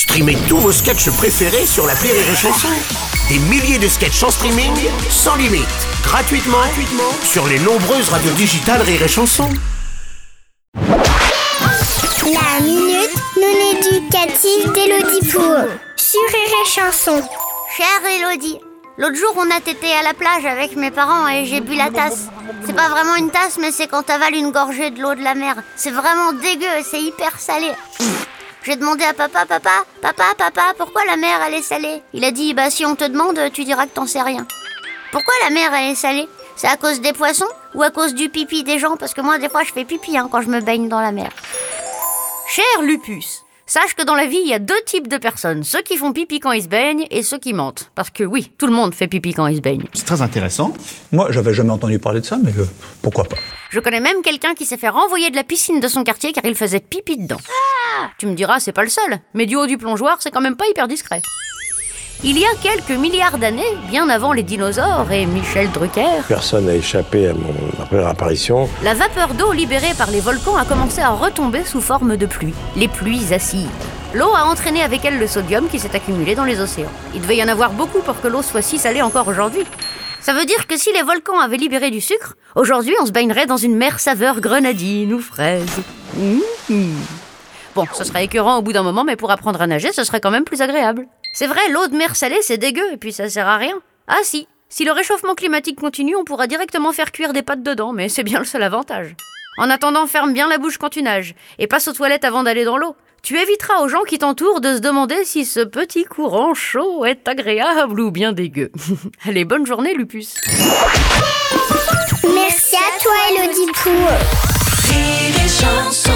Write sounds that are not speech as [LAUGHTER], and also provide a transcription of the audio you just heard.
Streamez tous vos sketchs préférés sur la Rire et Chanson. Des milliers de sketchs en streaming, sans limite, gratuitement, gratuitement sur les nombreuses radios digitales Rire et Chanson. La minute non éducative d'Élodie Pour sur Rire et Chanson. Chère Elodie, l'autre jour on a été à la plage avec mes parents et j'ai bu la tasse. C'est pas vraiment une tasse, mais c'est quand t'avales une gorgée de l'eau de la mer. C'est vraiment dégueu, c'est hyper salé. J'ai demandé à papa, papa, papa, papa, pourquoi la mer elle est salée? Il a dit, bah si on te demande, tu diras que t'en sais rien. Pourquoi la mer elle est salée? C'est à cause des poissons ou à cause du pipi des gens? Parce que moi des fois je fais pipi hein, quand je me baigne dans la mer. Cher Lupus, sache que dans la vie il y a deux types de personnes, ceux qui font pipi quand ils se baignent et ceux qui mentent. Parce que oui, tout le monde fait pipi quand il se baigne. C'est très intéressant. Moi, j'avais jamais entendu parler de ça, mais euh, pourquoi pas Je connais même quelqu'un qui s'est fait renvoyer de la piscine de son quartier car il faisait pipi dedans. Tu me diras, c'est pas le seul, mais du haut du plongeoir, c'est quand même pas hyper discret. Il y a quelques milliards d'années, bien avant les dinosaures et Michel Drucker, Personne n'a échappé à mon première apparition. la vapeur d'eau libérée par les volcans a commencé à retomber sous forme de pluie, les pluies acides. L'eau a entraîné avec elle le sodium qui s'est accumulé dans les océans. Il devait y en avoir beaucoup pour que l'eau soit si salée encore aujourd'hui. Ça veut dire que si les volcans avaient libéré du sucre, aujourd'hui on se baignerait dans une mer saveur grenadine ou fraise. Mmh. Bon, ce serait écœurant au bout d'un moment, mais pour apprendre à nager, ce serait quand même plus agréable. C'est vrai, l'eau de mer salée, c'est dégueu, et puis ça sert à rien. Ah si, si le réchauffement climatique continue, on pourra directement faire cuire des pâtes dedans, mais c'est bien le seul avantage. En attendant, ferme bien la bouche quand tu nages, et passe aux toilettes avant d'aller dans l'eau. Tu éviteras aux gens qui t'entourent de se demander si ce petit courant chaud est agréable ou bien dégueu. [LAUGHS] Allez, bonne journée, Lupus. Merci à toi, Élodie Pour Rire et chanson